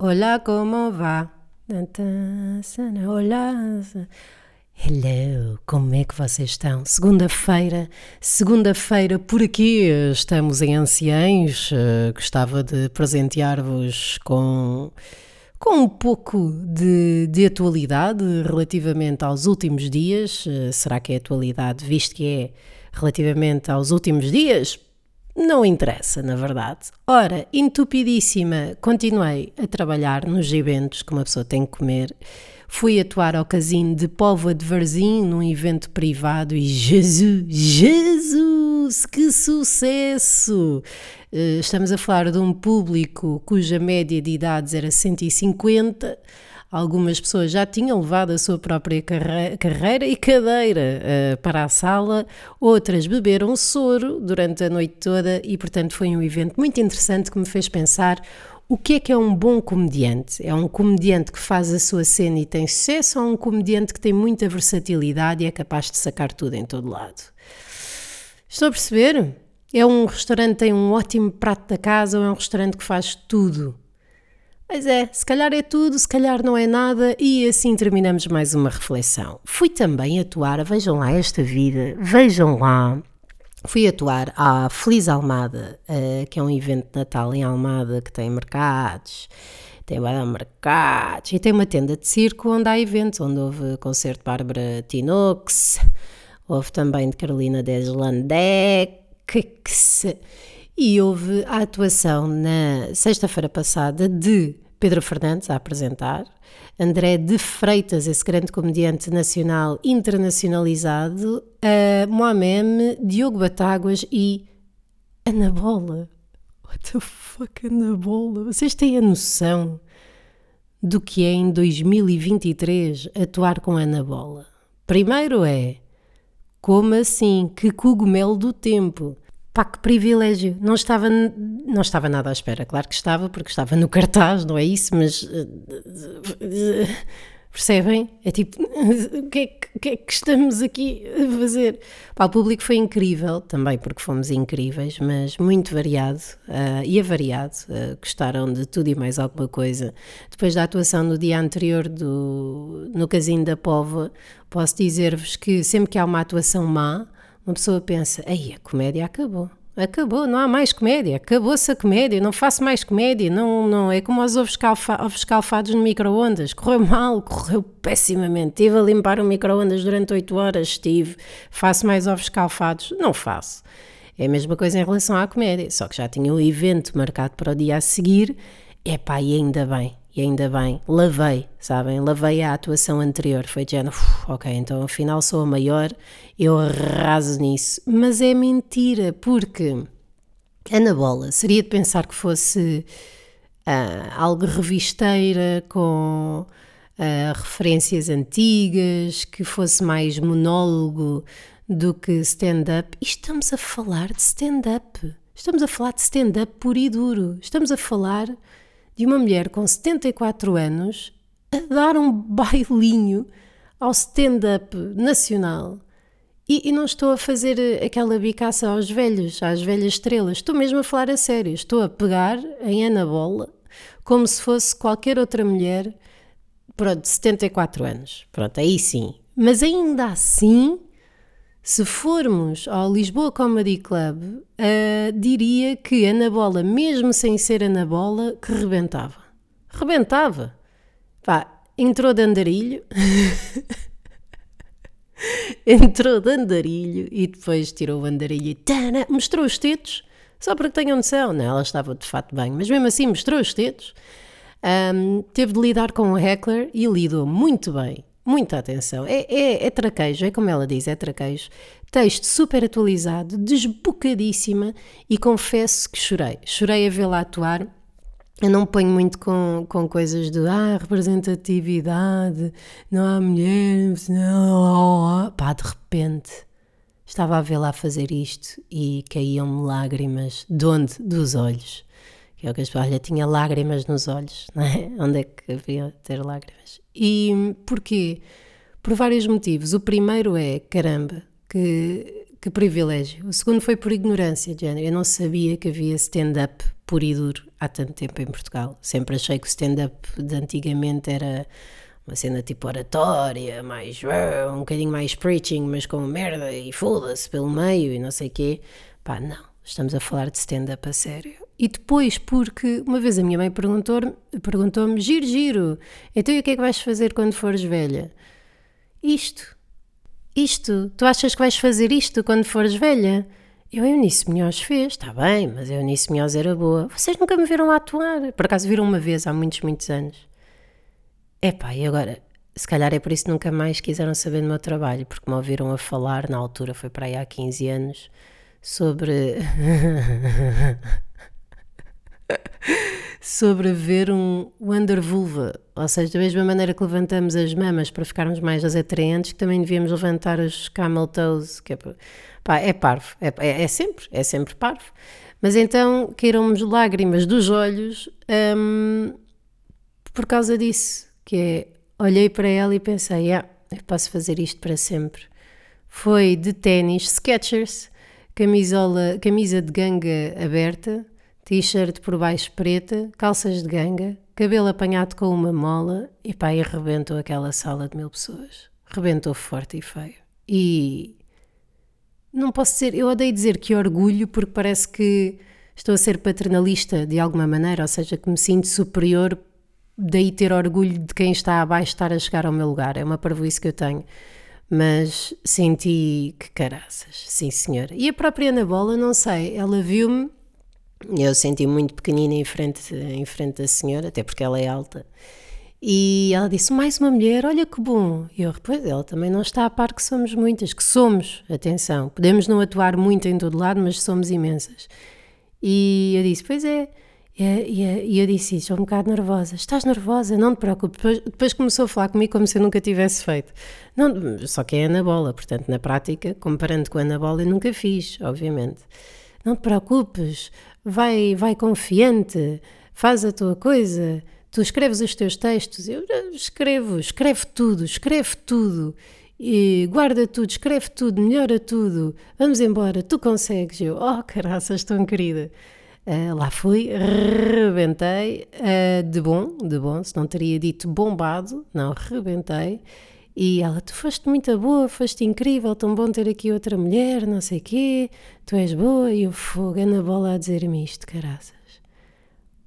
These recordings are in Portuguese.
Olá, como va? Olá. Hello, como é que vocês estão? Segunda-feira, segunda-feira por aqui, estamos em Anciães. eh, Gostava de presentear-vos com, com um pouco de, de atualidade relativamente aos últimos dias. Eh, Será que é atualidade, visto que é relativamente aos últimos dias? Não interessa, na verdade. Ora, entupidíssima, continuei a trabalhar nos eventos que uma pessoa tem que comer. Fui atuar ao casino de Póvoa de Varzim num evento privado e Jesus, Jesus, que sucesso! Eh, Estamos a falar de um público cuja média de idades era 150. Algumas pessoas já tinham levado a sua própria carre- carreira e cadeira eh, para a sala, outras beberam soro durante a noite toda e, portanto, foi um evento muito interessante que me fez pensar o que é que é um bom comediante? É um comediante que faz a sua cena e tem sucesso ou um comediante que tem muita versatilidade e é capaz de sacar tudo em todo lado? Estou a perceber? É um restaurante que tem um ótimo prato da casa ou é um restaurante que faz tudo? Pois é, se calhar é tudo, se calhar não é nada, e assim terminamos mais uma reflexão. Fui também atuar, vejam lá esta vida, vejam lá. Fui atuar à Feliz Almada, eh, que é um evento de Natal em Almada que tem mercados, tem mercados, e tem uma tenda de circo onde há eventos, onde houve concerto de Bárbara Tinox, houve também de Carolina Deslandex, e houve a atuação na sexta-feira passada de Pedro Fernandes a apresentar, André de Freitas, esse grande comediante nacional internacionalizado, a Moameme, Diogo Batáguas e Ana Bola. What the fuck, Ana Bola? Vocês têm a noção do que é em 2023 atuar com Ana Bola? Primeiro é, como assim? Que cogumelo do tempo! Pá, que privilégio! Não estava, não estava nada à espera, claro que estava, porque estava no cartaz, não é isso, mas. Percebem? É tipo, o que é que, que é que estamos aqui a fazer? Pá, o público foi incrível, também porque fomos incríveis, mas muito variado ah, e avariado. ah, gostaram de tudo e mais alguma coisa. Depois da atuação no dia anterior do, no Casino da Póvoa, posso dizer-vos que sempre que há uma atuação má, uma pessoa pensa, aí a comédia acabou. Acabou, não há mais comédia, acabou-se a comédia, não faço mais comédia, não, não, é como os ovos, calfa, ovos calfados no micro-ondas, correu mal, correu pessimamente, estive a limpar o micro-ondas durante 8 horas, estive, faço mais ovos calfados, não faço. É a mesma coisa em relação à comédia, só que já tinha um evento marcado para o dia a seguir, epá, e ainda bem, e ainda bem, lavei, sabem? Lavei a atuação anterior. Foi de género, "Uf, ok, então afinal sou a maior, eu arraso nisso. Mas é mentira, porque Ana Bola seria de pensar que fosse ah, algo revisteira, com ah, referências antigas, que fosse mais monólogo do que stand-up. E estamos a falar de stand-up. Estamos a falar de stand-up puro e duro. Estamos a falar de uma mulher com 74 anos a dar um bailinho ao stand-up nacional. E, e não estou a fazer eh, aquela bicaça aos velhos, às velhas estrelas. Estou mesmo a falar a sério. Estou a pegar em Ana Bola como se fosse qualquer outra mulher pronto, de 74 anos. Pronto, aí sim. Mas ainda assim, se formos ao Lisboa Comedy Club, ah, diria que Ana Bola, mesmo sem ser Ana Bola, que rebentava. Rebentava. Pá, entrou de andarilho. entrou de andarilho e depois tirou o andarilho e tana, mostrou os tetos, só para que tenham noção. Não, ela estava de fato bem, mas mesmo assim mostrou os tetos. Ahm, teve de lidar com o heckler e lidou muito bem. Muita atenção. É, é, é traquejo, é como ela diz, é traquejo. Texto super atualizado, desbocadíssima e confesso que chorei. Chorei a vê-la atuar. Eu não ponho muito com, com coisas de ah, representatividade, não há mulheres, não. Pá, de repente estava a vê-la fazer isto e caíam-me lágrimas. De onde? Dos olhos. Que é o que olha, tinha lágrimas nos olhos, não é? Onde é que havia ter lágrimas? E porquê? Por vários motivos. O primeiro é, caramba, Que, que privilégio. O segundo foi por ignorância, de género. Eu não sabia que havia stand-up puro e duro há tanto tempo em Portugal. Sempre achei que o stand-up de antigamente era uma cena tipo oratória, mais um bocadinho mais preaching, mas com merda e foda-se pelo meio e não sei quê. Pá, não, estamos a falar de stand-up a sério. E depois, porque uma vez a minha mãe perguntou-me, perguntou giro, giro, então e o que é que vais fazer quando fores velha? Isto. Isto. Tu achas que vais fazer isto quando fores velha? Eu, Eunice Minhoz fez, está bem, mas Eunice Minhoz era boa. Vocês nunca me viram atuar. Por acaso viram uma vez, há muitos, muitos anos. Epá, e agora? Se calhar é por isso que nunca mais quiseram saber do meu trabalho, porque me ouviram a falar, na altura foi para aí há 15 anos, sobre. sobre ver um Wonder Vulva, ou seja, da mesma maneira que levantamos as mamas para ficarmos mais atraentes, que também devíamos levantar os camel toes, que é, pá, é parvo, é, é, é, sempre, é sempre parvo. Mas então caíram-me lágrimas dos olhos hum, por causa disso que é, olhei para ela e pensei, ah, eu posso fazer isto para sempre. Foi de ténis Skechers, camisola, camisa de ganga aberta, t-shirt por baixo preta, calças de ganga, cabelo apanhado com uma mola e pá, e rebentou aquela sala de mil pessoas. Rebentou forte e feio. E não posso dizer, eu odeio dizer que orgulho porque parece que estou a ser paternalista de alguma maneira, ou seja, que me sinto superior daí ter orgulho de quem está abaixo estar a chegar ao meu lugar. É uma parvoíce que eu tenho. Mas senti que caraças, sim senhora. E a própria Ana Bola, não sei, ela viu-me, eu senti muito pequenina em frente, em frente da senhora, até porque ela é alta. E ela disse: Mais uma mulher, olha que bom. E eu, pois, ela também não está a par que somos muitas, que somos, atenção, podemos não atuar muito em todo lado, mas somos imensas. E eu disse: Pois é. E, eu disse estou um bocado nervosa. Estás nervosa? Não te preocupes. Depois, depois, começou a falar comigo como se eu nunca tivesse feito. Não, só que é Ana Bola, portanto, na prática, comparando com a Ana Bola, eu nunca fiz, obviamente. Não te preocupes, vai, vai confiante, faz a tua coisa. Tu escreves os teus textos. Eu escrevo, escreve tudo, escreve tudo. E guarda tudo, escreve tudo, melhora tudo. Vamos embora, tu consegues. Eu, oh, caraças, tão querida. Uh, lá fui, rebentei, uh, de bom, de bom, se não teria dito bombado, não, rebentei. E ela, tu foste muito boa, foste incrível, tão bom ter aqui outra mulher, não sei quê, tu és boa. E eu fogo, na bola a dizer-me isto, caraças.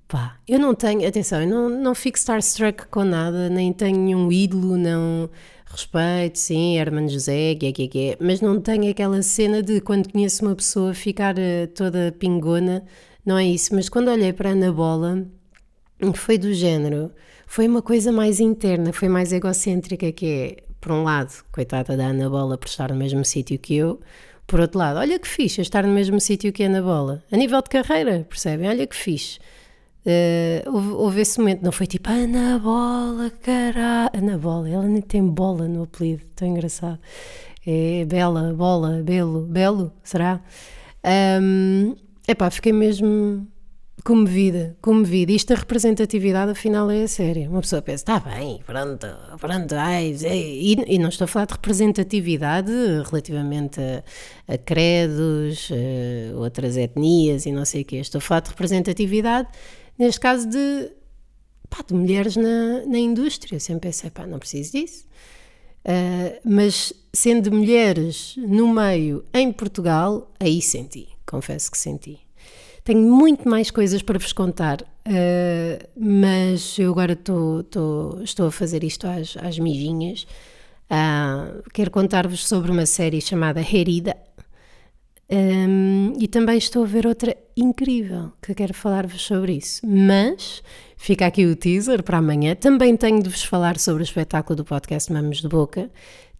Pá, eu não tenho, atenção, eu não, não fico starstruck com nada, nem tenho nenhum ídolo, não respeito, sim, Herman José, que que que mas não tenho aquela cena de quando conheço uma pessoa ficar uh, toda pingona não é isso, mas quando olhei para a Ana Bola, foi do género, foi uma coisa mais interna, foi mais egocêntrica, que é, por um lado, coitada da Ana Bola por estar no mesmo sítio que eu, por outro lado, olha que fixe estar no mesmo sítio que a Ana Bola, a nível de carreira, percebem? Olha que fixe. Uh, houve, houve, esse momento, não foi tipo Ana Bola, caralho. Ana Bola, ela nem tem bola no apelido, tão engraçado. É Bela, Bola, Belo, Belo, será? Um, Epá, fiquei mesmo comovida, comovida. Isto a representatividade, afinal, é a sério. Uma pessoa pensa, está bem, pronto, pronto, ai, e, e, não estou a falar de representatividade relativamente a, a credos, a outras etnias e não sei o quê. Estou a falar de representatividade, neste caso, de, pá, de mulheres na, na indústria. Eu sempre pensei, pá, não preciso disso. Uh, mas sendo mulheres no meio em Portugal, aí senti confesso que senti. Tenho muito mais coisas para vos contar, uh, mas eu agora tô, tô, estou a fazer isto às, às mijinhas. Uh, quero contar-vos sobre uma série chamada Herida. Um, e também estou a ver outra incrível que quero falar-vos sobre isso. Mas fica aqui o teaser para amanhã. Também tenho de vos falar sobre o espetáculo do podcast Mamos de Boca.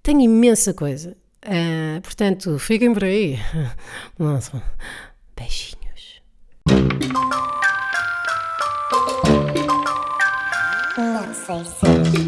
Tenho imensa coisa. Uh, portanto, fiquem por aí. Nossa, beijinhos. Não sei se.